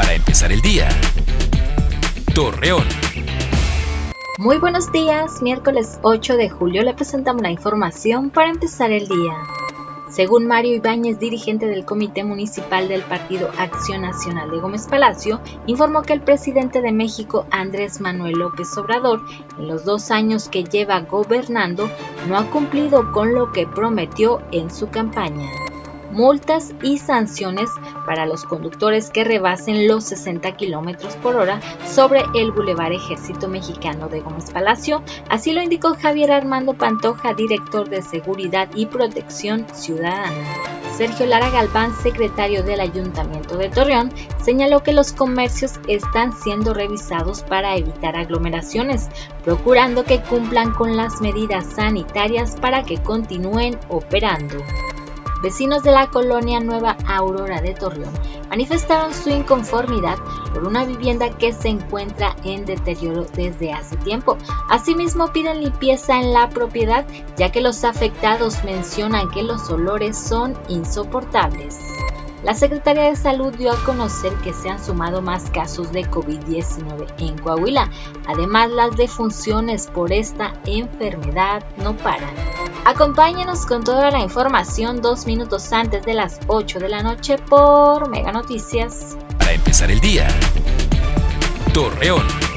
para empezar el día. Torreón. Muy buenos días, miércoles 8 de julio le presentamos la información para empezar el día. Según Mario Ibáñez, dirigente del Comité Municipal del Partido Acción Nacional de Gómez Palacio, informó que el presidente de México, Andrés Manuel López Obrador, en los dos años que lleva gobernando, no ha cumplido con lo que prometió en su campaña multas y sanciones para los conductores que rebasen los 60 kilómetros por hora sobre el Boulevard Ejército Mexicano de Gómez Palacio. Así lo indicó Javier Armando Pantoja, director de Seguridad y Protección Ciudadana. Sergio Lara Galván, secretario del Ayuntamiento de Torreón, señaló que los comercios están siendo revisados para evitar aglomeraciones, procurando que cumplan con las medidas sanitarias para que continúen operando. Vecinos de la colonia Nueva Aurora de Torreón manifestaron su inconformidad por una vivienda que se encuentra en deterioro desde hace tiempo. Asimismo piden limpieza en la propiedad ya que los afectados mencionan que los olores son insoportables. La Secretaría de Salud dio a conocer que se han sumado más casos de COVID-19 en Coahuila. Además, las defunciones por esta enfermedad no paran. Acompáñenos con toda la información dos minutos antes de las 8 de la noche por Mega Noticias. Para empezar el día, Torreón.